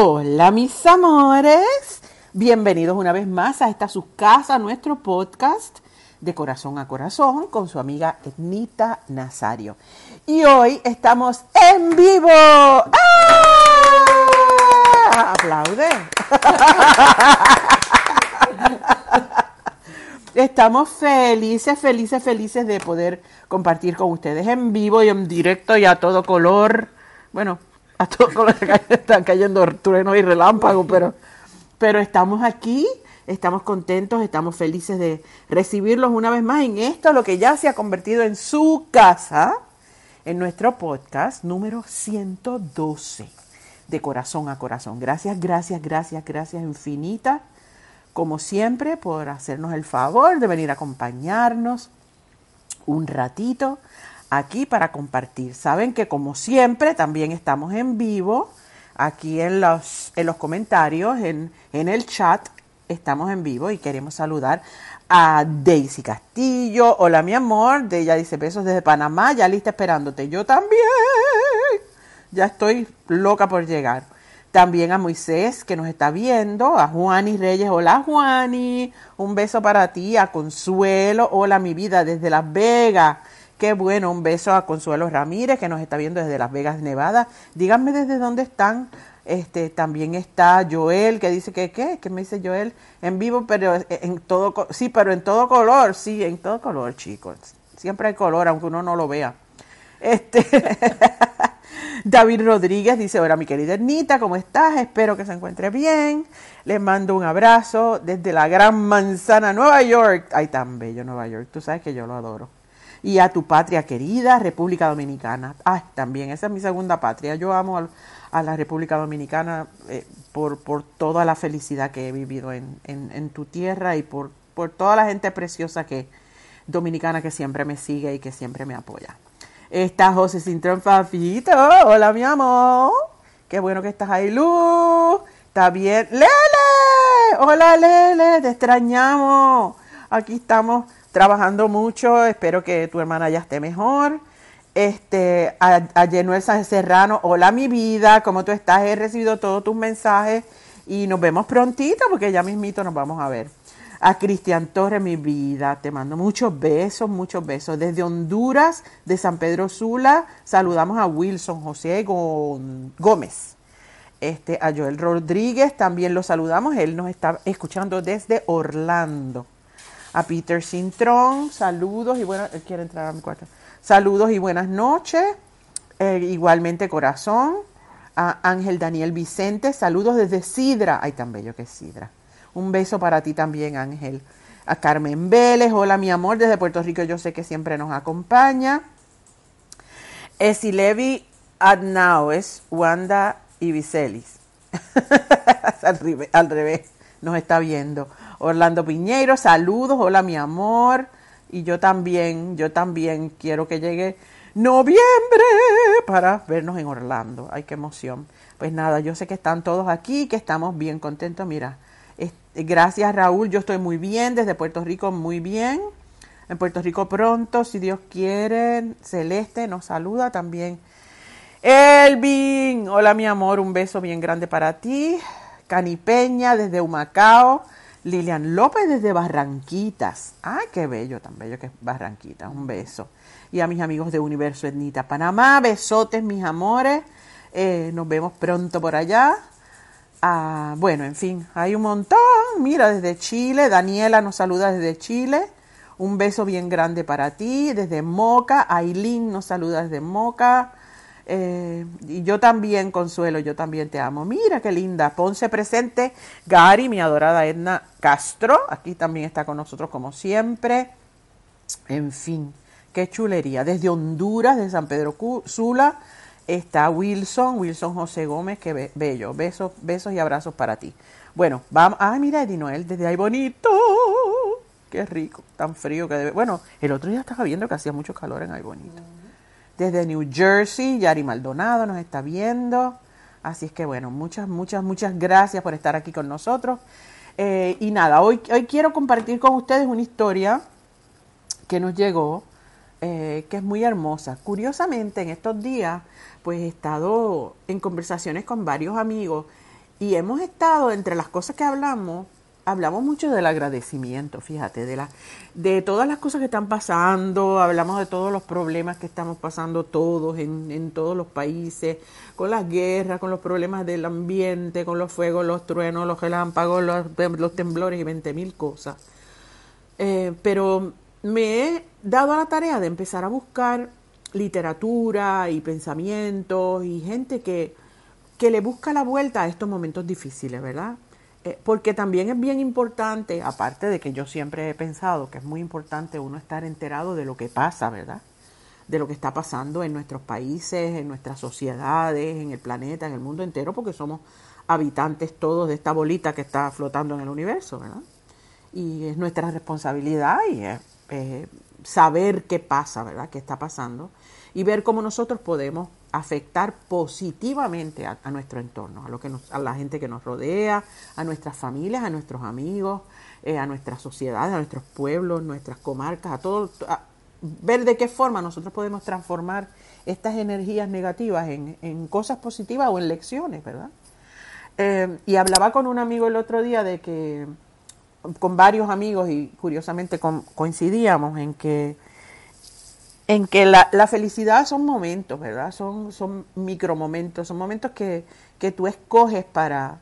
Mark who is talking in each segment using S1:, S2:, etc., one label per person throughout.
S1: Hola mis amores, bienvenidos una vez más a esta su casa, nuestro podcast de corazón a corazón con su amiga Etnita Nazario. Y hoy estamos en vivo. ¡Ah! Aplaude. Estamos felices, felices, felices de poder compartir con ustedes en vivo y en directo y a todo color. Bueno, a todo color están cayendo truenos y relámpagos, pero, pero estamos aquí, estamos contentos, estamos felices de recibirlos una vez más en esto, lo que ya se ha convertido en su casa, en nuestro podcast número 112, de corazón a corazón. Gracias, gracias, gracias, gracias infinitas como siempre, por hacernos el favor de venir a acompañarnos un ratito aquí para compartir. Saben que como siempre también estamos en vivo aquí en los, en los comentarios, en, en el chat, estamos en vivo y queremos saludar a Daisy Castillo. Hola mi amor, de ella dice besos desde Panamá, ya lista esperándote. Yo también. Ya estoy loca por llegar. También a Moisés que nos está viendo, a Juani Reyes, hola Juani, un beso para ti, a Consuelo, hola mi vida desde Las Vegas, qué bueno, un beso a Consuelo Ramírez que nos está viendo desde Las Vegas, Nevada. Díganme desde dónde están. Este, también está Joel que dice que qué, que me dice Joel en vivo, pero en todo, sí, pero en todo color, sí, en todo color, chicos. Siempre hay color, aunque uno no lo vea. Este, David Rodríguez dice, hola mi querida Ernita, ¿cómo estás? Espero que se encuentre bien. Les mando un abrazo desde la gran manzana, Nueva York. Ay, tan bello Nueva York, tú sabes que yo lo adoro. Y a tu patria querida, República Dominicana. Ay, también, esa es mi segunda patria. Yo amo a, la República Dominicana eh, por, por toda la felicidad que he vivido en, en- en tu tierra y por, por toda la gente preciosa que dominicana que siempre me sigue y que siempre me apoya. Está José Cintrón Fafito. Hola, mi amor. Qué bueno que estás ahí, Luz. Está bien. Lele. Hola, Lele. Te extrañamos. Aquí estamos trabajando mucho. Espero que tu hermana ya esté mejor. Este, a, Yenuel Sánchez Serrano. Hola, mi vida. ¿Cómo tú estás? He recibido todos tus mensajes y nos vemos prontito porque ya mismito nos vamos a ver. A Cristian Torres, mi vida, te mando muchos besos, muchos besos. Desde Honduras, de San Pedro Sula, saludamos a Wilson José Gómez. Este, a Joel Rodríguez también lo saludamos, él nos está escuchando desde Orlando. A Peter Cintrón, saludos y buenas, él quiere entrar a mi cuarto. Saludos y buenas noches. Eh, igualmente corazón. A Ángel Daniel Vicente, saludos desde Sidra. Ay, tan bello que es Sidra. Un beso para ti también, Ángel. A Carmen Vélez, hola mi amor, desde Puerto Rico yo sé que siempre nos acompaña. Esilevi Adnaues, Wanda y Vicelis. al, al revés, nos está viendo. Orlando Piñeiro, saludos, hola mi amor. Y yo también, yo también quiero que llegue noviembre para vernos en Orlando. Ay, qué emoción. Pues nada, yo sé que están todos aquí, que estamos bien contentos. Mira, gracias Raúl, yo estoy muy bien, desde Puerto Rico muy bien. En Puerto Rico pronto, si Dios quiere, Celeste nos saluda también. Elvin, hola mi amor, un beso bien grande para ti. Cani Peña desde Humacao. Lilian López desde Barranquitas. Ay, qué bello, tan bello que es Barranquitas. Un beso. Y a mis amigos de Universo Etnita Panamá, besotes, mis amores. Eh, nos vemos pronto por allá. Ah, bueno, en fin, hay un montón. Mira, desde Chile, Daniela nos saluda desde Chile. Un beso bien grande para ti. Desde Moca, Aileen nos saluda desde Moca. Eh, y yo también, Consuelo, yo también te amo. Mira qué linda. Ponce presente. Gary, mi adorada Edna Castro. Aquí también está con nosotros como siempre. En fin, qué chulería. Desde Honduras, de San Pedro Sula, está Wilson, Wilson José Gómez, qué bello. Besos, besos y abrazos para ti. Bueno, vamos. Ay, mira, Eddie Noel, desde ahí bonito. Qué rico, tan frío que debe. Bueno, el otro día estaba viendo que hacía mucho calor en Ay Bonito. Desde New Jersey, Yari Maldonado nos está viendo. Así es que bueno, muchas, muchas, muchas gracias por estar aquí con nosotros. Eh, y nada, hoy, hoy quiero compartir con ustedes una historia que nos llegó, eh, que es muy hermosa. Curiosamente, en estos días, pues he estado en conversaciones con varios amigos y hemos estado, entre las cosas que hablamos, hablamos mucho del agradecimiento, fíjate, de, la, de todas las cosas que están pasando, hablamos de todos los problemas que estamos pasando todos en, en todos los países, con las guerras, con los problemas del ambiente, con los fuegos, los truenos, los relámpagos, los, temblores y 20 mil cosas. Eh, pero me he dado a la tarea de empezar a buscar literatura y pensamientos y gente que, que le busca la vuelta a estos momentos difíciles, ¿verdad? Eh, porque también es bien importante, aparte de que yo siempre he pensado que es muy importante uno estar enterado de lo que pasa, ¿verdad? De lo que está pasando en nuestros países, en nuestras sociedades, en el planeta, en el mundo entero, porque somos habitantes todos de esta bolita que está flotando en el universo, ¿verdad? Y es nuestra responsabilidad y es, saber qué pasa, ¿verdad? ¿Qué está pasando? Y ver cómo nosotros podemos afectar positivamente a, nuestro entorno, a, lo que nos, a la gente que nos rodea, a nuestras familias, a nuestros amigos, eh, a nuestras sociedades, a nuestros pueblos, nuestras comarcas, a todo, ver de qué forma nosotros podemos transformar estas energías negativas en, en cosas positivas o en lecciones, ¿verdad? Eh, y hablaba con un amigo el otro día de que, con varios amigos y curiosamente coincidíamos en que en que la, felicidad son momentos, ¿verdad? Son, son micromomentos, son momentos que, que tú escoges para,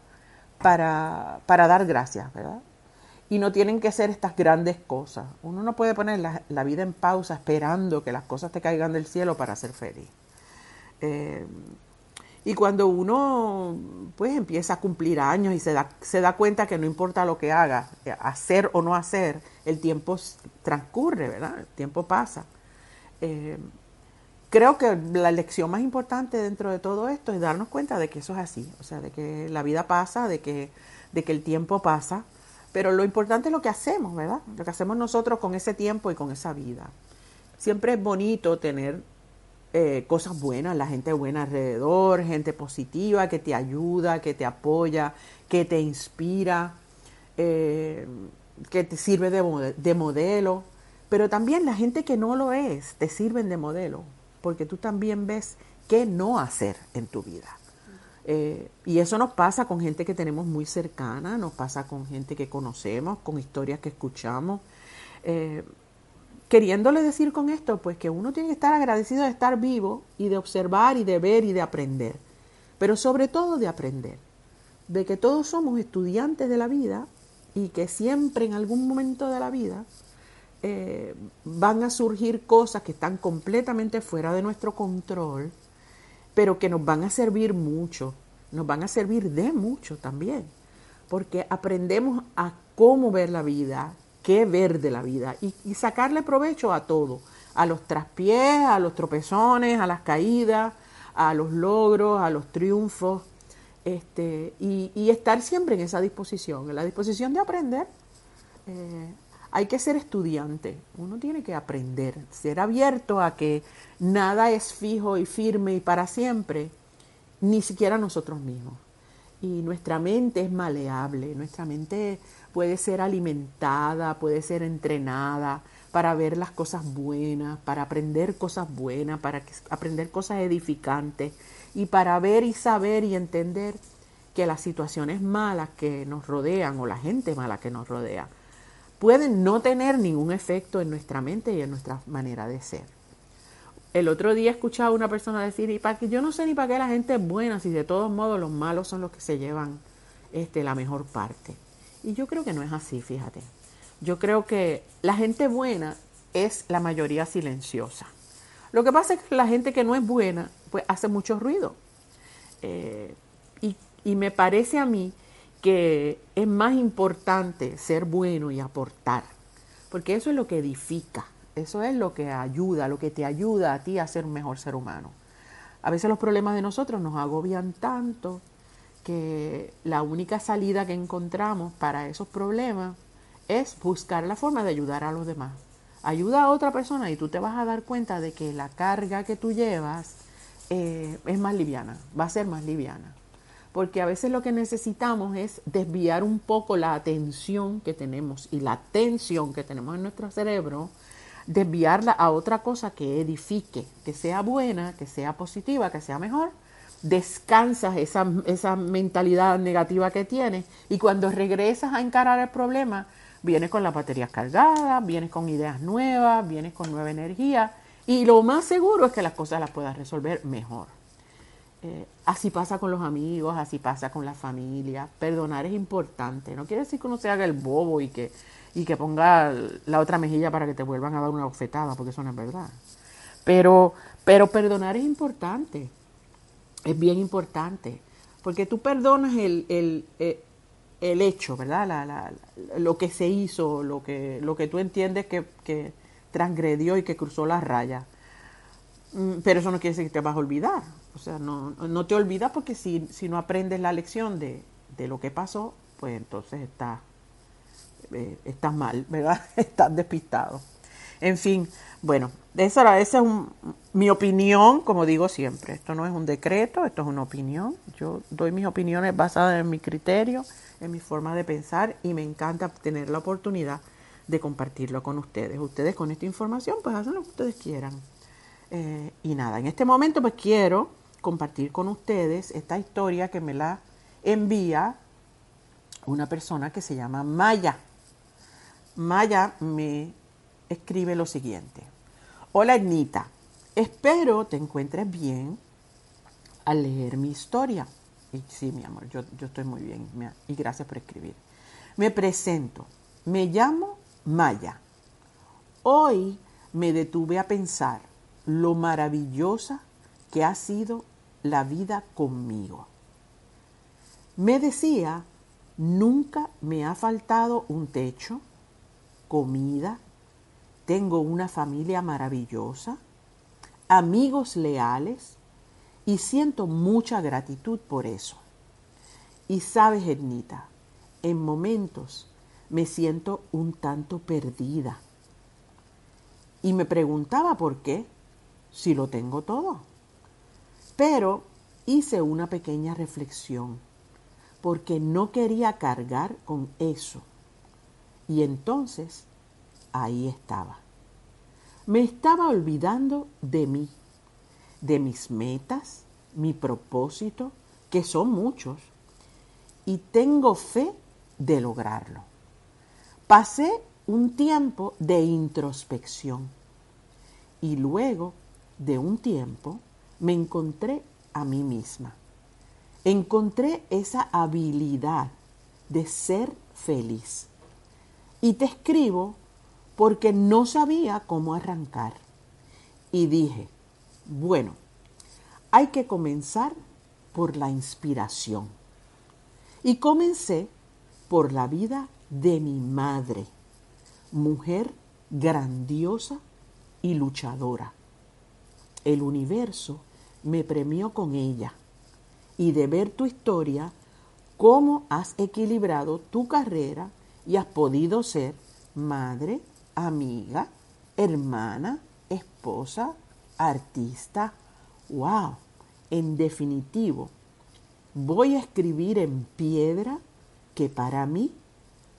S1: para, para, dar gracias, ¿verdad? Y no tienen que ser estas grandes cosas. Uno no puede poner la, la vida en pausa esperando que las cosas te caigan del cielo para ser feliz. Eh, y cuando uno pues empieza a cumplir años y se da, se da cuenta que no importa lo que haga, hacer o no hacer, el tiempo transcurre, ¿verdad? El tiempo pasa. Eh, creo que la lección más importante dentro de todo esto es darnos cuenta de que eso es así, o sea, de que la vida pasa, de que, de que el tiempo pasa, pero lo importante es lo que hacemos, ¿verdad? Lo que hacemos nosotros con ese tiempo y con esa vida. Siempre es bonito tener eh, cosas buenas, la gente buena alrededor, gente positiva que te ayuda, que te apoya, que te inspira, eh, que te sirve de, de modelo pero también la gente que no lo es te sirven de modelo, porque tú también ves qué no hacer en tu vida. Eh, y eso nos pasa con gente que tenemos muy cercana, nos pasa con gente que conocemos, con historias que escuchamos. Eh, queriéndole decir con esto, pues que uno tiene que estar agradecido de estar vivo y de observar y de ver y de aprender, pero sobre todo de aprender, de que todos somos estudiantes de la vida y que siempre en algún momento de la vida eh, van a surgir cosas que están completamente fuera de nuestro control, pero que nos van a servir mucho, nos van a servir de mucho también, porque aprendemos a cómo ver la vida, qué ver de la vida y, sacarle provecho a todo, a los traspiés, a los tropezones, a las caídas, a los logros, a los triunfos, este, y, y estar siempre en esa disposición, en la disposición de aprender. Eh, hay que ser estudiante, uno tiene que aprender, ser abierto a que nada es fijo y firme y para siempre, ni siquiera nosotros mismos. Y nuestra mente es maleable, nuestra mente puede ser alimentada, puede ser entrenada para ver las cosas buenas, para aprender cosas buenas, para aprender cosas edificantes y para ver y saber y entender que las situaciones malas que nos rodean o la gente mala que nos rodea pueden no tener ningún efecto en nuestra mente y en nuestra manera de ser. El otro día escuchaba a una persona decir, y para que yo no sé ni para qué la gente es buena, si de todos modos los malos son los que se llevan este, la mejor parte. Y yo creo que no es así, fíjate. Yo creo que la gente buena es la mayoría silenciosa. Lo que pasa es que la gente que no es buena, pues hace mucho ruido. Eh, y, y me parece a mí que es más importante ser bueno y aportar, porque eso es lo que edifica, eso es lo que ayuda, lo que te ayuda a ti a ser un mejor ser humano. A veces los problemas de nosotros nos agobian tanto que la única salida que encontramos para esos problemas es buscar la forma de ayudar a los demás. Ayuda a otra persona y tú te vas a dar cuenta de que la carga que tú llevas eh, es más liviana, va a ser más liviana. Porque a veces lo que necesitamos es desviar un poco la atención que tenemos y la tensión que tenemos en nuestro cerebro, desviarla a otra cosa que edifique, que sea buena, que sea positiva, que sea mejor. Descansas esa, esa mentalidad negativa que tienes y cuando regresas a encarar el problema, vienes con las baterías cargadas, vienes con ideas nuevas, vienes con nueva energía y lo más seguro es que las cosas las puedas resolver mejor. Eh, así pasa con los amigos, así pasa con la familia. Perdonar es importante. No quiere decir que uno se haga el bobo y que, y que ponga la otra mejilla para que te vuelvan a dar una bofetada, porque eso no es verdad. Pero, pero perdonar es importante. Es bien importante. Porque tú perdonas el, el, eh, el hecho, ¿verdad? La, la, lo que se hizo, lo que, lo que tú entiendes que, que transgredió y que cruzó la raya. Mm, pero eso no quiere decir que te vas a olvidar. O sea, no, no te olvidas porque si, si no aprendes la lección de, de lo que pasó, pues entonces estás, eh, estás mal, ¿verdad? estás despistado. En fin, bueno, esa, esa es mi opinión, como digo siempre. Esto no es un decreto, esto es una opinión. Yo doy mis opiniones basadas en mi criterio en mi forma de pensar y me encanta tener la oportunidad de compartirlo con ustedes. Ustedes con esta información pues hacen lo que ustedes quieran. Eh, y nada, en este momento pues quiero compartir con ustedes esta historia que me la envía una persona que se llama Maya. Maya me escribe lo siguiente. Hola Ednita, espero te encuentres bien al leer mi historia sí, mi amor, yo, yo estoy muy bien y gracias por escribir. Me presento, me llamo Maya. Hoy me detuve a pensar lo maravillosa que ha sido la vida conmigo. Me decía, nunca me ha faltado un techo, comida, tengo una familia maravillosa, amigos leales, y siento mucha gratitud por eso. Y sabes, Ednita, en momentos me siento un tanto perdida. Y me preguntaba por qué, si lo tengo todo. Pero hice una pequeña reflexión, porque no quería cargar con eso. Y entonces ahí estaba. Me estaba olvidando de mí de mis metas, mi propósito, que son muchos, y tengo fe de lograrlo. Pasé un tiempo de introspección y luego de un tiempo me encontré a mí misma. Encontré esa habilidad de ser feliz. Y te escribo porque no sabía cómo arrancar. Y dije, bueno, hay que comenzar por la inspiración. Y comencé por la vida de mi madre, mujer grandiosa y luchadora. El universo me premió con ella y de ver tu historia, cómo has equilibrado tu carrera y has podido ser madre, amiga, hermana, esposa, artista. ¡Wow! En definitivo, voy a escribir en piedra que para mí,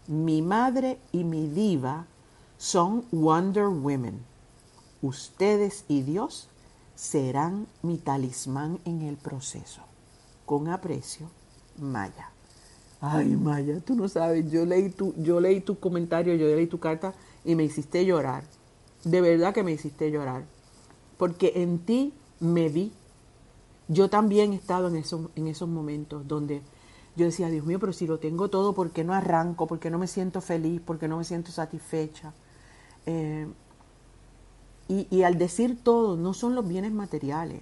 S1: mi madre y mi diva son Wonder Women. Ustedes y Dios serán mi talismán en el proceso. Con aprecio, Maya. Ay, Maya, tú no sabes, yo leí tu, yo leí tu comentario, yo leí tu carta y me hiciste llorar. De verdad que me hiciste llorar. Porque en ti me vi. Yo también he estado en esos, en esos momentos donde yo decía, Dios mío, pero si lo tengo todo, ¿por qué no arranco? ¿Por qué no me siento feliz? ¿Por qué no me siento satisfecha? Eh, y, al decir todo, no son los bienes materiales.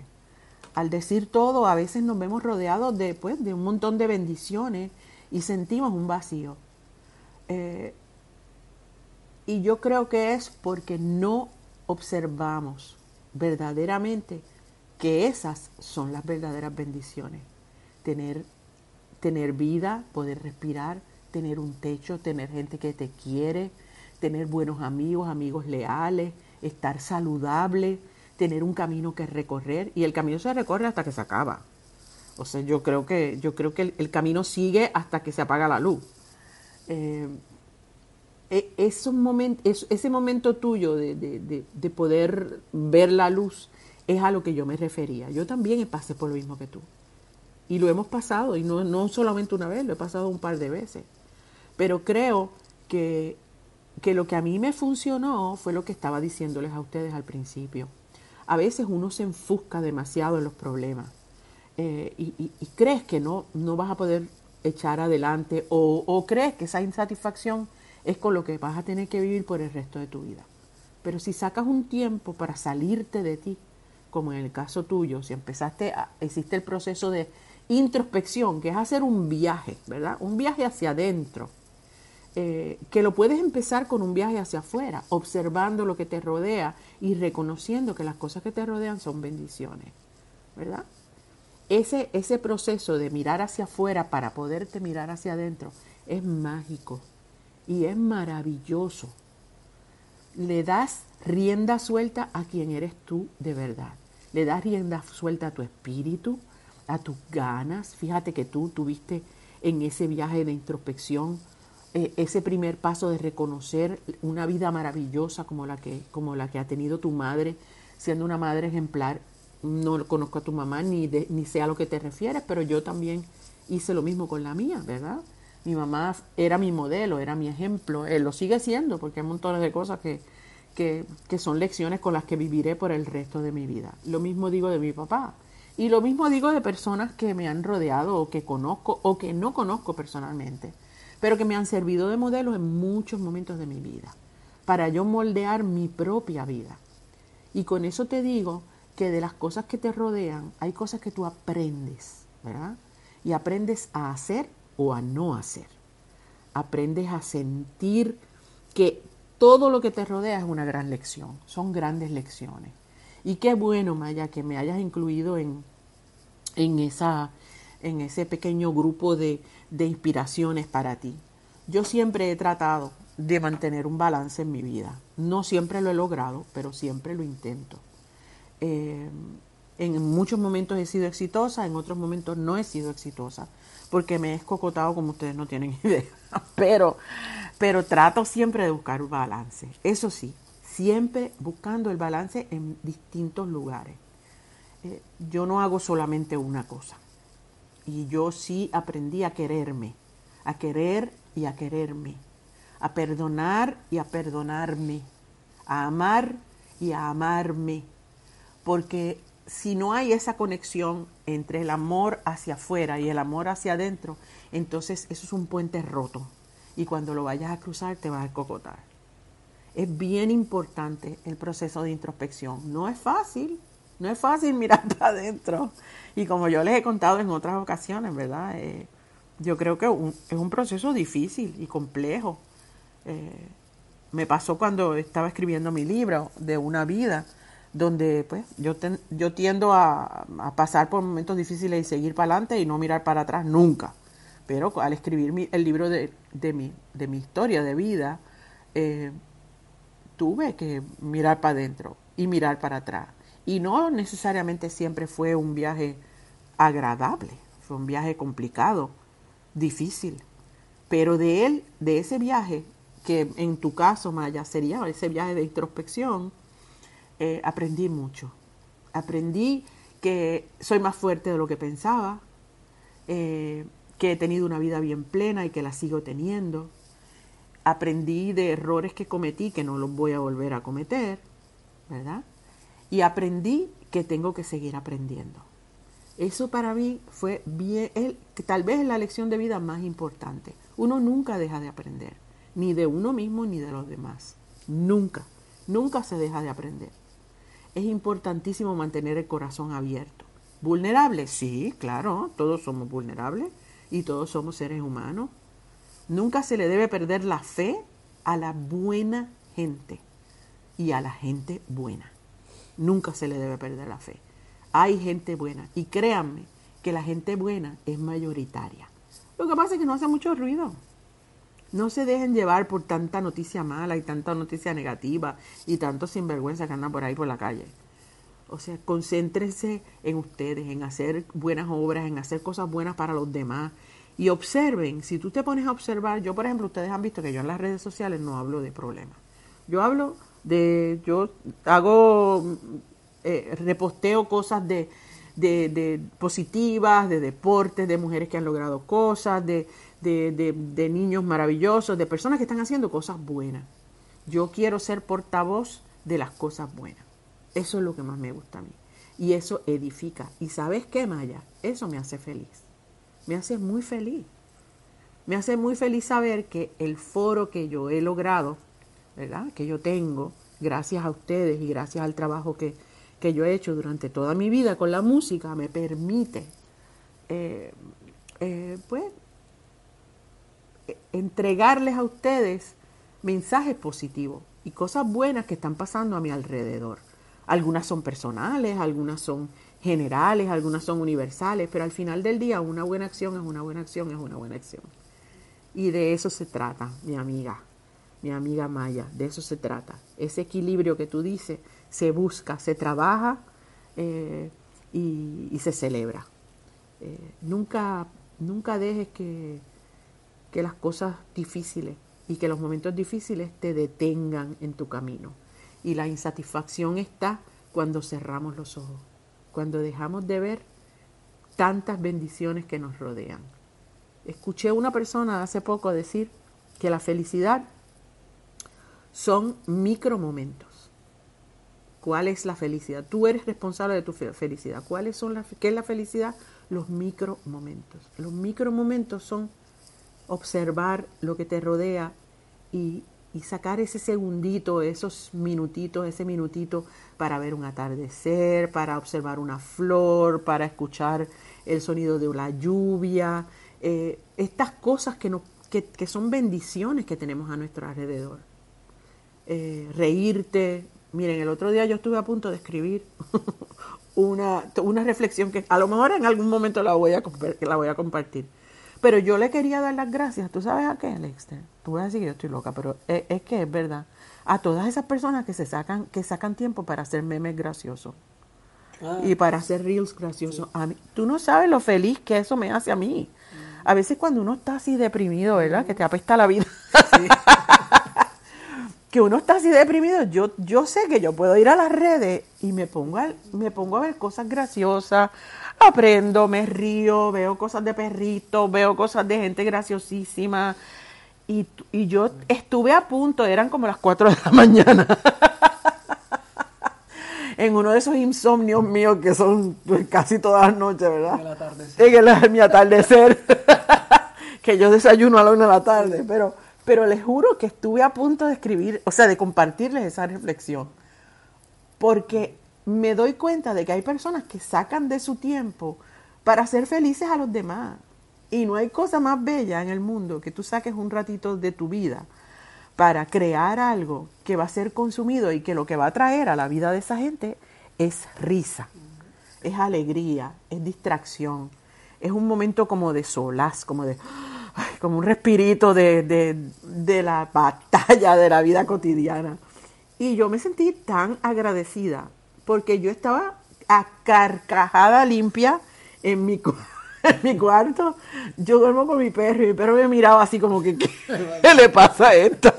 S1: Al decir todo, a veces nos vemos rodeados de, pues, de un montón de bendiciones y sentimos un vacío. Eh, y yo creo que es porque no observamos verdaderamente que esas son las verdaderas bendiciones. Tener, tener vida, poder respirar, tener un techo, tener gente que te quiere, tener buenos amigos, amigos leales, estar saludable, tener un camino que recorrer y el camino se recorre hasta que se acaba. O sea, yo creo que, yo creo que el, camino sigue hasta que se apaga la luz. Eh, e, es un moment, es, ese momento tuyo de, de, de, de, poder ver la luz es a lo que yo me refería. Yo también pasé por lo mismo que tú. Y lo hemos pasado, y no, no solamente una vez, lo he pasado un par de veces. Pero creo que, que lo que a mí me funcionó fue lo que estaba diciéndoles a ustedes al principio. A veces uno se enfusca demasiado en los problemas eh, y, crees que no, no vas a poder echar adelante o, o crees que esa insatisfacción es con lo que vas a tener que vivir por el resto de tu vida. Pero si sacas un tiempo para salirte de ti, como en el caso tuyo, si empezaste, a, hiciste el proceso de introspección, que es hacer un viaje, ¿verdad? Un viaje hacia adentro, eh, que lo puedes empezar con un viaje hacia afuera, observando lo que te rodea y reconociendo que las cosas que te rodean son bendiciones, ¿verdad? Ese, ese proceso de mirar hacia afuera para poderte mirar hacia adentro es mágico y es maravilloso. Le das rienda suelta a quien eres tú de verdad. Le das rienda suelta a tu espíritu, a tus ganas. Fíjate que tú tuviste en ese viaje de introspección eh, ese primer paso de reconocer una vida maravillosa como la que, como la que ha tenido tu madre, siendo una madre ejemplar. No conozco a tu mamá ni, de, ni sé a lo que te refieres, pero yo también hice lo mismo con la mía, ¿verdad? Mi mamá era mi modelo, era mi ejemplo, él lo sigue siendo porque hay montones de cosas que, que, que, son lecciones con las que viviré por el resto de mi vida. Lo mismo digo de mi papá. Y lo mismo digo de personas que me han rodeado o que conozco o que no conozco personalmente, pero que me han servido de modelo en muchos momentos de mi vida, para yo moldear mi propia vida. Y con eso te digo que de las cosas que te rodean hay cosas que tú aprendes, ¿verdad? Y aprendes a hacer o a no hacer. Aprendes a sentir que todo lo que te rodea es una gran lección, son grandes lecciones. Y qué bueno, Maya, que me hayas incluido en, en, esa, en ese pequeño grupo de, de inspiraciones para ti. Yo siempre he tratado de mantener un balance en mi vida. No siempre lo he logrado, pero siempre lo intento. Eh, en muchos momentos he sido exitosa, en otros momentos no he sido exitosa, porque me he escocotado como ustedes no tienen idea. Pero, pero trato siempre de buscar un balance. Eso sí, siempre buscando el balance en distintos lugares. Eh, yo no hago solamente una cosa. Y yo sí aprendí a quererme, a querer y a quererme, a perdonar y a perdonarme, a amar y a amarme. Porque si no hay esa conexión entre el amor hacia afuera y el amor hacia adentro, entonces eso es un puente roto. Y cuando lo vayas a cruzar te vas a cocotar. Es bien importante el proceso de introspección. No es fácil, no es fácil mirar para adentro. Y como yo les he contado en otras ocasiones, ¿verdad? Eh, yo creo que es un proceso difícil y complejo. Eh, me pasó cuando estaba escribiendo mi libro de una vida donde pues yo, yo tiendo a, pasar por momentos difíciles y seguir para adelante y no mirar para atrás nunca. Pero al escribir el libro de, de, mi, de mi historia de vida, eh, tuve que mirar para adentro y mirar para atrás. Y no necesariamente siempre fue un viaje agradable, fue un viaje complicado, difícil. Pero de él, de ese viaje, que en tu caso, Maya, sería ese viaje de introspección, eh, aprendí mucho. Aprendí que soy más fuerte de lo que pensaba, eh, que he tenido una vida bien plena y que la sigo teniendo. Aprendí de errores que cometí que no los voy a volver a cometer, ¿verdad? Y aprendí que tengo que seguir aprendiendo. Eso para mí fue bien, el, tal vez es la lección de vida más importante. Uno nunca deja de aprender, ni de uno mismo ni de los demás. Nunca, nunca se deja de aprender. Es importantísimo mantener el corazón abierto. ¿Vulnerable? Sí, claro, todos somos vulnerables y todos somos seres humanos. Nunca se le debe perder la fe a la buena gente y a la gente buena. Nunca se le debe perder la fe. Hay gente buena y créanme que la gente buena es mayoritaria. Lo que pasa es que no hace mucho ruido. No se dejen llevar por tanta noticia mala y tanta noticia negativa y tanto sinvergüenza que anda por ahí por la calle. O sea, concéntrense en ustedes, en hacer buenas obras, en hacer cosas buenas para los demás. Y observen, si tú te pones a observar, yo por ejemplo, ustedes han visto que yo en las redes sociales no hablo de problemas. Yo hablo de, yo hago eh, reposteo cosas de, de, de, positivas, de deportes, de mujeres que han logrado cosas, de, de, niños maravillosos, de personas que están haciendo cosas buenas. Yo quiero ser portavoz de las cosas buenas. Eso es lo que más me gusta a mí. Y eso edifica. ¿Y sabes qué, Maya? Eso me hace feliz. Me hace muy feliz. Me hace muy feliz saber que el foro que yo he logrado, ¿verdad? Que yo tengo, gracias a ustedes y gracias al trabajo que, que yo he hecho durante toda mi vida con la música me permite, eh, eh, pues, entregarles a ustedes mensajes positivos y cosas buenas que están pasando a mi alrededor. Algunas son personales, algunas son generales, algunas son universales, pero al final del día una buena acción es una buena acción, es una buena acción. Y de eso se trata, mi amiga, mi amiga Maya, de eso se trata. Ese equilibrio que tú dices se busca, se trabaja eh, y, se celebra. Eh, nunca, nunca dejes que, que las cosas difíciles y que los momentos difíciles te detengan en tu camino. Y la insatisfacción está cuando cerramos los ojos, cuando dejamos de ver tantas bendiciones que nos rodean. Escuché a una persona hace poco decir que la felicidad son micromomentos. ¿Cuál es la felicidad? Tú eres responsable de tu felicidad. ¿Cuáles son ¿Qué es la felicidad? Los micromomentos. Los micromomentos son observar lo que te rodea y, y sacar ese segundito, esos minutitos, ese minutito para ver un atardecer, para observar una flor, para escuchar el sonido de la lluvia, eh, estas cosas que, no, que, que, son bendiciones que tenemos a nuestro alrededor. Eh, reírte, Miren, el otro día yo estuve a punto de escribir una, una reflexión que a lo mejor en algún momento la voy, a, la voy a compartir. Pero yo le quería dar las gracias, ¿tú sabes a qué, Lexter? Tú vas a decir que yo estoy loca, pero es, que es verdad. A todas esas personas que se sacan, que sacan tiempo para hacer memes graciosos. Ah. y para hacer reels graciosos. A mí, tú no sabes lo feliz que eso me hace a mí. A veces cuando uno está así deprimido, ¿verdad? Que te apesta la vida. Sí. que uno está así deprimido, yo, yo sé que yo puedo ir a las redes y me pongo, a, me pongo a ver cosas graciosas, aprendo, me río, veo cosas de perritos, veo cosas de gente graciosísima. Y, y yo estuve a punto, eran como las 4 de la mañana. en uno de esos insomnios míos que son casi todas las noches, ¿verdad? En el atardecer. En el, mi atardecer. que yo desayuno a la una de la tarde, pero pero les juro que estuve a punto de escribir, o sea, de compartirles esa reflexión, porque me doy cuenta de que hay personas que sacan de su tiempo para ser felices a los demás. Y no hay cosa más bella en el mundo que tú saques un ratito de tu vida para crear algo que va a ser consumido y que lo que va a traer a la vida de esa gente es risa, es alegría, es distracción, es un momento como de solaz, como de como un respirito de, de, la batalla de la vida cotidiana. Y yo me sentí tan agradecida porque yo estaba a carcajada limpia en mi, en mi cuarto, yo duermo con mi perro y mi perro me miraba así como que, ¿qué le pasa a esto?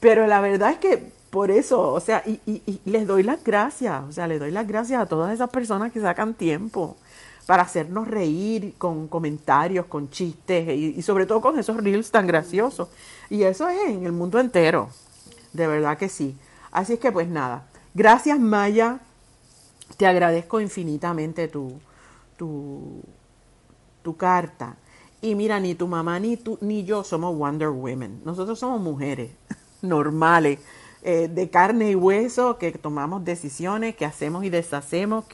S1: Pero la verdad es que por eso, o sea, y, y- y les doy las gracias, o sea, les doy las gracias a todas esas personas que sacan tiempo para hacernos reír con comentarios, con chistes y, sobre todo con esos reels tan graciosos. Y eso es en el mundo entero, de verdad que sí. Así es que pues nada, gracias Maya, te agradezco infinitamente tu, tu, tu carta. Y mira, ni tu mamá ni tú ni yo somos Wonder Women. Nosotros somos mujeres normales, eh, de carne y hueso, que tomamos decisiones, que hacemos y deshacemos,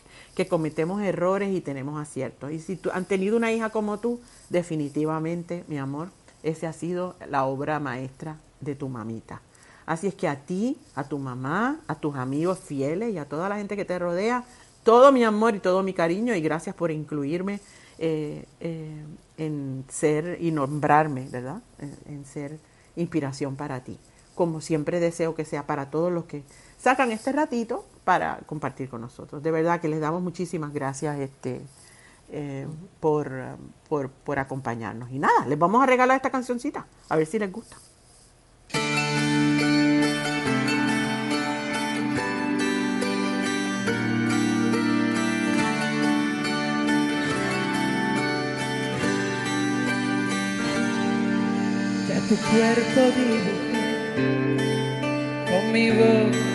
S1: cometemos errores y tenemos aciertos. Y si tú, han tenido una hija como tú, definitivamente, mi amor, esa ha sido la obra maestra de tu mamita. Así es que a ti, a tu mamá, a tus amigos fieles y a toda la gente que te rodea, todo mi amor y todo mi cariño y gracias por incluirme eh, eh, en ser y nombrarme, ¿verdad? En, en ser inspiración para ti. Como siempre deseo que sea para todos los que sacan este ratito para compartir con nosotros. De verdad que les damos muchísimas gracias este, eh, por, por, por acompañarnos. Y nada, les vamos a regalar esta cancioncita, a ver si les gusta.
S2: Tu cuerpo dibujé con mi boca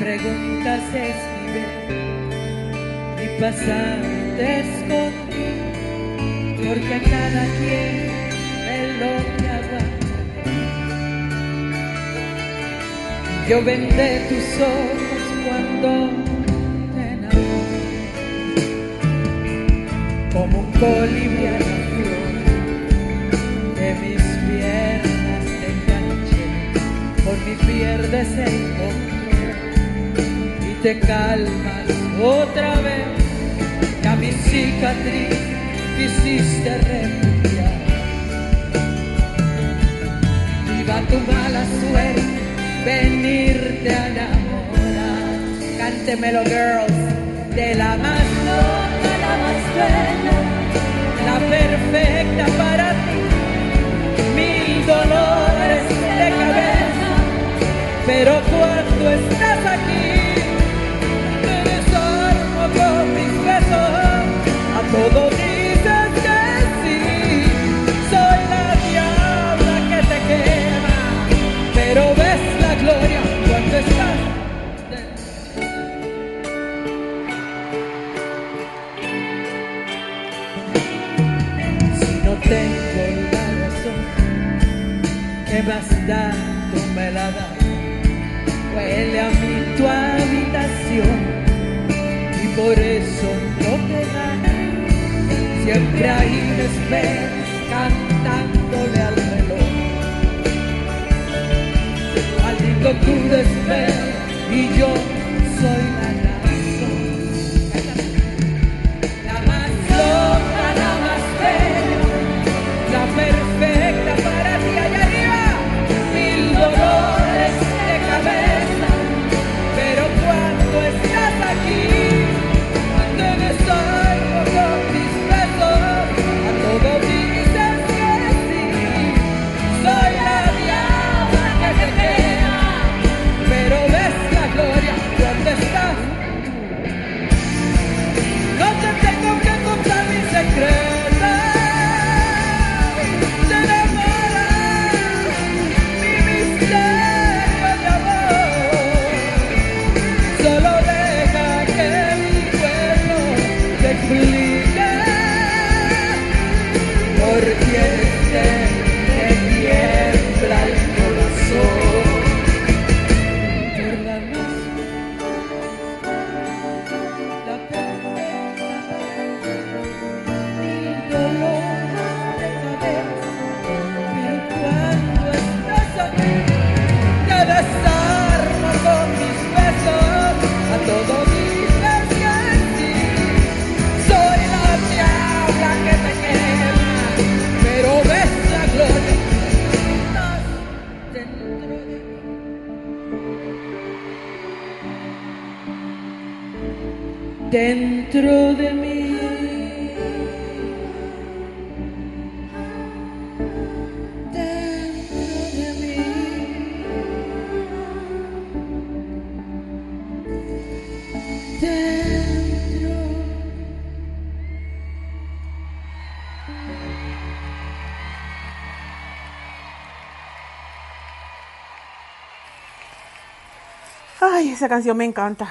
S2: preguntas escribí, mi pasado te escondí, porque cada quien es lo que aguanta. Yo vendé tus ojos cuando te enamoré, como un colibrí de mis piernas te enganché, por mi pierdes el control y te calmas otra vez. Ya mi cicatriz quisiste repudiar. Viva tu mala suerte, venirte a enamorar. Cántemelo, girls, de la más loca, la más bella, la perfecta para ti mil dolores de cabeza, pero cuando estás aquí, todo dices que sí, soy la diabla que te quema, pero ves la gloria cuando estás. Si no tengo la razón, que más da, tú me la das. Huele a mí tu habitación y por eso. Siempre un espejo cantándole al reloj. Maldito tu desvelo y yo
S1: esa canción me encanta.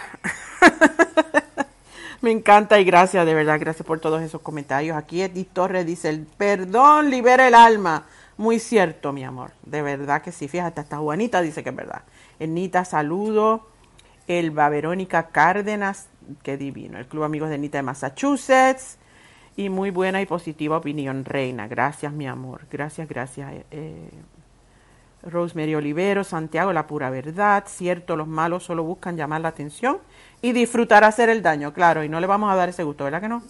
S1: me encanta y gracias, de verdad, gracias por todos esos comentarios. Aquí Edith Torres dice, el perdón libera el alma. Muy cierto, mi amor. De verdad que sí. Fíjate, hasta Juanita dice que es verdad. Enita, saludo. Elba Verónica Cárdenas, qué divino. El Club Amigos de Enita de Massachusetts. Y muy buena y positiva opinión, Reina. Gracias, mi amor. Gracias, gracias. Eh, Rosemary Olivero, Santiago, la pura verdad, cierto, los malos solo buscan llamar la atención y disfrutar hacer el daño, claro, y no le vamos a dar ese gusto, ¿verdad que no?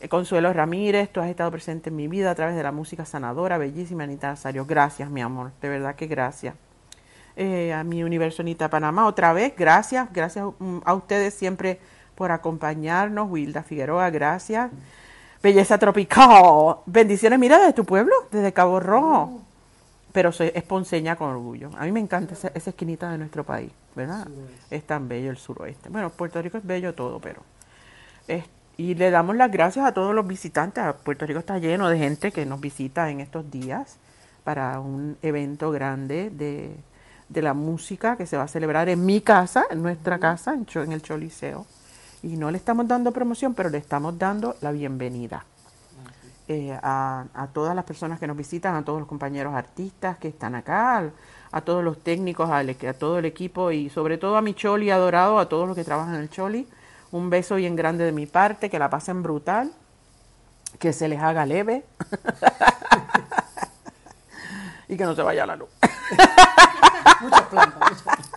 S1: Eh, Consuelo Ramírez, tú has estado presente en mi vida a través de la música sanadora, bellísima Anita Nazario, gracias mi amor, de verdad que gracias. Eh, a mi universo Anita Panamá, otra vez, gracias, gracias mm, a ustedes siempre por acompañarnos, Wilda Figueroa, gracias. Belleza tropical, bendiciones, mira, desde tu pueblo, desde Cabo Rojo pero soy, es ponceña con orgullo. A mí me encanta esa, esa esquinita de nuestro país, ¿verdad? Es tan bello el suroeste. Bueno, Puerto Rico es bello todo, pero... es- y le damos las gracias a todos los visitantes. Puerto Rico está lleno de gente que nos visita en estos días para un evento grande de, de la música que se va a celebrar en mi casa, en nuestra casa, en, en el Choliseo. Y no le estamos dando promoción, pero le estamos dando la bienvenida eh, a, a todas las personas que nos visitan, a todos los compañeros artistas que están acá, a todos los técnicos, equ- a, todo el equipo y sobre todo a mi Choli adorado, a todos los que trabajan en el Choli. Un beso bien grande de mi parte, que la pasen brutal, que se les haga leve y que no se vaya la luz.
S3: Muchas plantas, muchas plantas.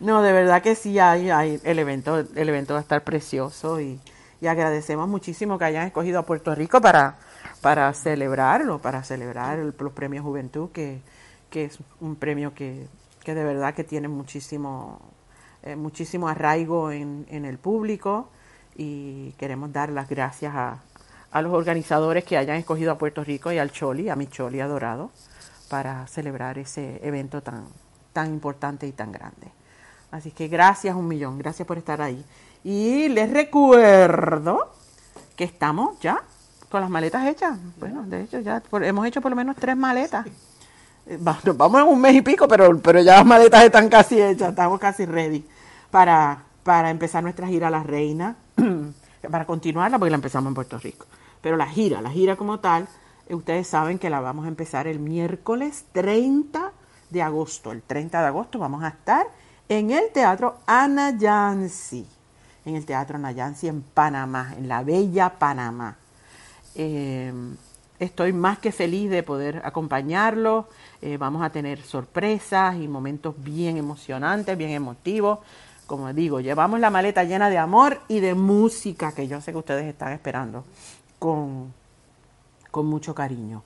S1: No, de verdad que sí hay, hay el evento, el evento va a estar precioso y, y agradecemos muchísimo que hayan escogido a Puerto Rico para, para celebrarlo, para celebrar el- los premios Juventud, que, que es un premio que, que de verdad que tiene muchísimo, eh, muchísimo arraigo en, en el público y queremos dar las gracias a, a los organizadores que hayan escogido a Puerto Rico y al Choli, a mi Choli adorado, para celebrar ese evento tan, tan importante y tan grande. Así que gracias un millón, gracias por estar ahí. Y les recuerdo que estamos ya con las maletas hechas. Bueno, de hecho ya hemos hecho por lo menos tres maletas. Eh, nos Vamos en un mes y pico, pero, pero ya las maletas están casi hechas, estamos casi ready para, para empezar nuestra gira a la reina, para continuarla porque la empezamos en Puerto Rico. Pero la gira, la gira como tal, eh, ustedes saben que la vamos a empezar el miércoles 30 de agosto. El 30 de agosto vamos a estar en el Teatro Ana Yancy, en el Teatro Ana Yancy en Panamá, en la bella Panamá. Eh, estoy más que feliz de poder acompañarlos. Eh, vamos a tener sorpresas y momentos bien emocionantes, bien emotivos. Como digo, llevamos la maleta llena de amor y de música que yo sé que ustedes están esperando con, con mucho cariño.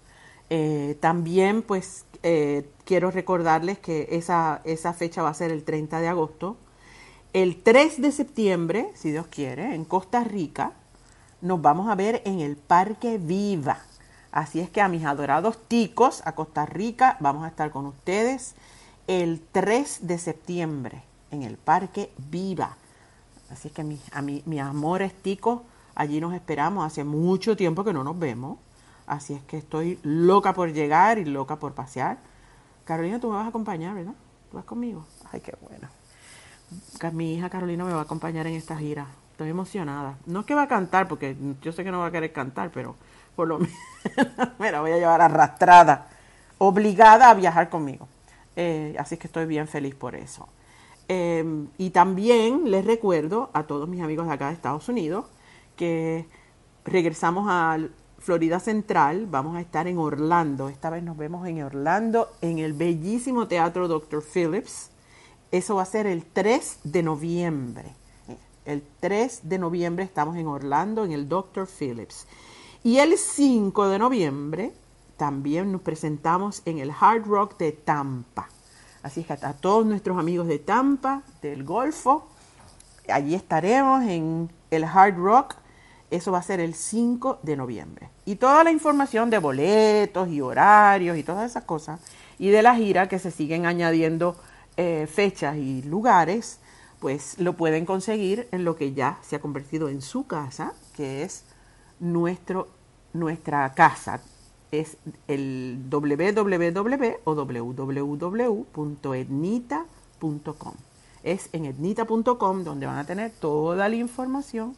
S1: Eh, también, pues, eh, quiero recordarles que esa, esa fecha va a ser el 30 de agosto. El 3 de septiembre, si Dios quiere, en Costa Rica, nos vamos a ver en el Parque Viva. Así es que a mis adorados ticos, a Costa Rica, vamos a estar con ustedes el 3 de septiembre en el Parque Viva. Así es que a mi, mis amores ticos, allí nos esperamos. Hace mucho tiempo que no nos vemos. Así es que estoy loca por llegar y loca por pasear. Carolina, tú me vas a acompañar, ¿verdad? ¿Tú vas conmigo? Ay, qué bueno. Mi hija Carolina me va a acompañar en esta gira. Estoy emocionada. No es que va a cantar, porque yo sé que no va a querer cantar, pero por lo menos me la voy a llevar arrastrada, obligada a viajar conmigo. Eh, así que estoy bien feliz por eso. Eh, y también les recuerdo a todos mis amigos de acá de Estados Unidos que regresamos a Florida Central, vamos a estar en Orlando. Esta vez nos vemos en Orlando, en el bellísimo Teatro Dr. Phillips. Eso va a ser el 3 de noviembre. El 3 de noviembre estamos en Orlando, en el Dr. Phillips. Y el 5 de noviembre también nos presentamos en el Hard Rock de Tampa. Así que a todos nuestros amigos de Tampa, del Golfo, allí estaremos en el Hard Rock. Eso va a ser el 5 de noviembre. Y toda la información de boletos y horarios y todas esas cosas, y de la gira que se siguen añadiendo eh, fechas y lugares, pues lo pueden conseguir en lo que ya se ha convertido en su casa, que es nuestro, nuestra casa. Es el www o www.etnita.com. Es en etnita.com donde van a tener toda la información,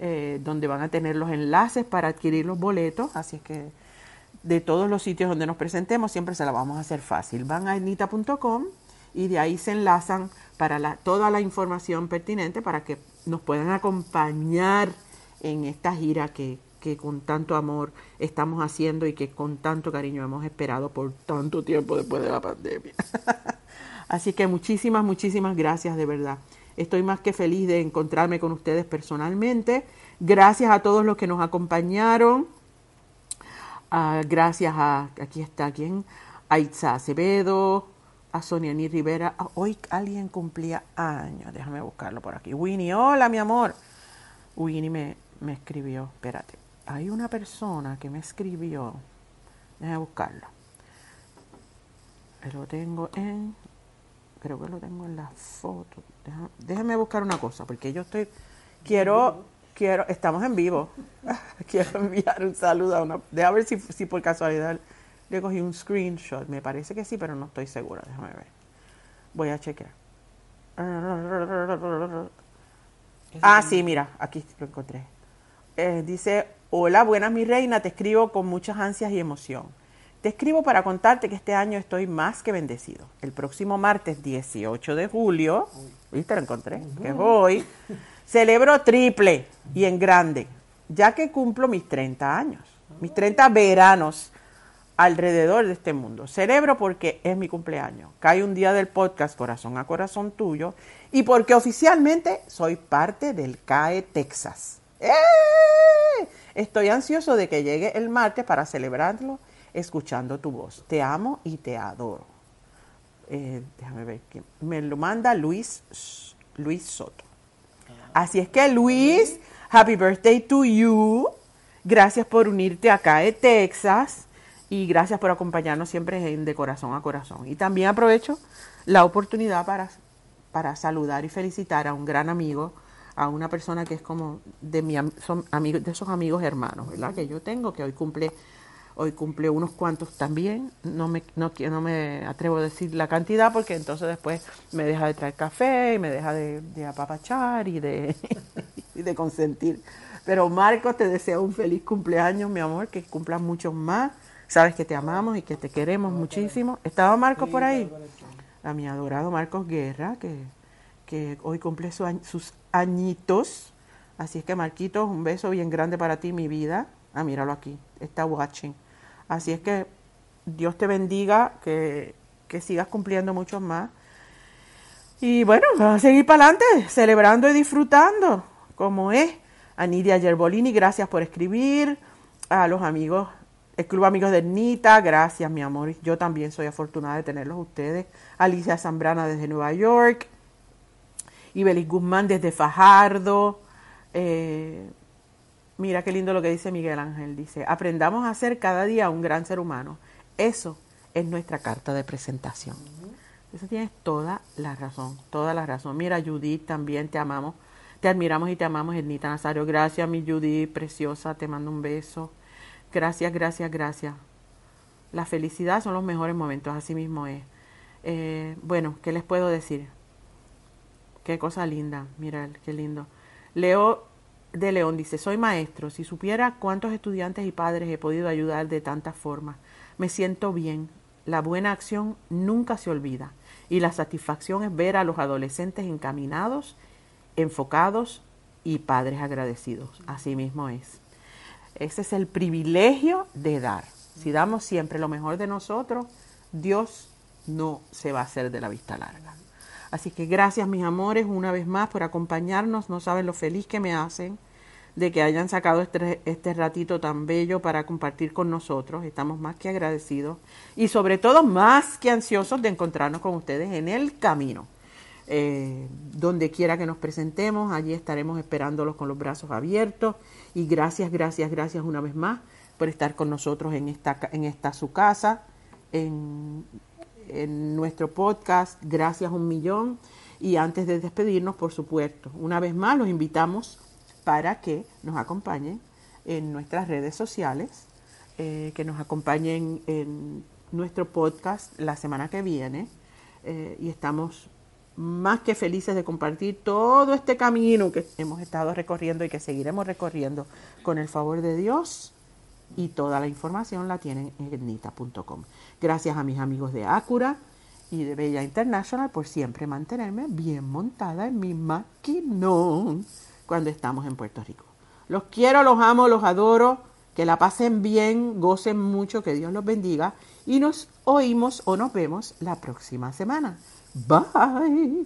S1: eh, donde van a tener los enlaces para adquirir los boletos. Así es que de todos los sitios donde nos presentemos siempre se la vamos a hacer fácil. Van a etnita.com y de ahí se enlazan para toda la información pertinente para que nos puedan acompañar en esta gira que, con tanto amor estamos haciendo y que con tanto cariño hemos esperado por tanto tiempo después de la pandemia. Así que muchísimas, muchísimas gracias de verdad. Estoy más que feliz de encontrarme con ustedes personalmente. Gracias a todos los que nos acompañaron. Uh, gracias a, aquí está, ¿quién? A Itza Acevedo, Sonia Ni Rivera. Ah, hoy alguien cumplía años. Déjame buscarlo por aquí. Winnie, hola, mi amor. Winnie me, me escribió. Espérate. Hay una persona que me escribió. Déjame buscarlo. Lo tengo en creo que lo tengo en la foto. déjame buscar una cosa, porque yo estoy, quiero, quiero, estamos en vivo. quiero enviar un saludo a una, déjame ver si, si por casualidad le cogí un screenshot. Me parece que sí, pero no estoy segura. Déjame ver. Voy a chequear. Ah, sí, mira, aquí lo encontré. Eh, dice, hola, buenas mi reina, te escribo con muchas ansias y emoción. Te escribo para contarte que este año estoy más que bendecido. El próximo martes 18 de julio, ¿viste? Lo encontré, que voy, celebro triple y en grande, ya que cumplo mis 30 años, mis 30 veranos alrededor de este mundo. Celebro porque es mi cumpleaños. Cae un día del podcast Corazón a Corazón Tuyo y porque oficialmente soy parte del CAE Texas. ¡Eh! Estoy ansioso de que llegue el martes para celebrarlo escuchando tu voz. Te amo y te adoro. Eh, déjame ver, que me lo manda Luis, Luis Soto. Así es que Luis, happy birthday to you. Gracias por unirte acá de Texas y gracias por acompañarnos siempre en de corazón a corazón. Y también aprovecho la oportunidad para, para saludar y felicitar a un gran amigo, a una persona que es como de mi son amigos de esos amigos hermanos, ¿verdad? Que yo tengo que hoy cumple Hoy cumple unos cuantos también. No me, no, no me atrevo a decir la cantidad porque entonces después me deja de traer café y me deja de, apapachar y de, y de consentir. Pero Marcos, te deseo un feliz cumpleaños, mi amor, que cumplas muchos más. Sabes que te amamos y que te queremos muchísimo. ¿Estaba Marcos por ahí? A mi adorado Marcos Guerra, que, que hoy cumple sus añitos. Así es que Marquitos, un beso bien grande para ti, mi vida. Ah, míralo aquí, está watching. Así es que Dios te bendiga, que, sigas cumpliendo muchos más. Y bueno, vamos a seguir para adelante, celebrando y disfrutando, como es. A Nidia Gerbolini, gracias por escribir. A los amigos, el Club Amigos de Nita, gracias, mi amor. Yo también soy afortunada de tenerlos ustedes. Alicia Zambrana desde Nueva York. Ibelis Guzmán desde Fajardo. Eh, Mira qué lindo lo que dice Miguel Ángel. Dice, aprendamos a ser cada día un gran ser humano. Eso es nuestra carta de presentación. Eso tienes toda la razón, toda la razón. Mira, Judith, también te amamos. Te admiramos y te amamos, Ernita Nazario. Gracias, mi Judith, preciosa. Te mando un beso. Gracias, gracias, gracias. La felicidad son los mejores momentos, así mismo es. Eh, bueno, ¿qué les puedo decir? Qué cosa linda, mira, qué lindo. Leo de León dice, soy maestro, si supiera cuántos estudiantes y padres he podido ayudar de tantas formas, me siento bien. La buena acción nunca se olvida y la satisfacción es ver a los adolescentes encaminados, enfocados y padres agradecidos. Así mismo es. Ese es el privilegio de dar. Si damos siempre lo mejor de nosotros, Dios no se va a hacer de la vista larga. Así que gracias mis amores una vez más por acompañarnos. No saben lo feliz que me hacen de que hayan sacado este, este ratito tan bello para compartir con nosotros. Estamos más que agradecidos y sobre todo más que ansiosos de encontrarnos con ustedes en el camino. Eh, donde quiera que nos presentemos, allí estaremos esperándolos con los brazos abiertos. Y gracias, gracias, gracias una vez más por estar con nosotros en esta, en esta su casa, en, en nuestro podcast. Gracias un millón. Y antes de despedirnos, por supuesto, una vez más los invitamos para que nos acompañen en nuestras redes sociales, eh, que nos acompañen en nuestro podcast la semana que viene. Eh, y estamos más que felices de compartir todo este camino que hemos estado recorriendo y que seguiremos recorriendo con el favor de Dios. Y toda la información la tienen en etnita.com. Gracias a mis amigos de Acura y de Bella International por siempre mantenerme bien montada en mi maquinón cuando estamos en Puerto Rico. Los quiero, los amo, los adoro. Que la pasen bien, gocen mucho, que Dios los bendiga. Y nos oímos o nos vemos la próxima semana. Bye.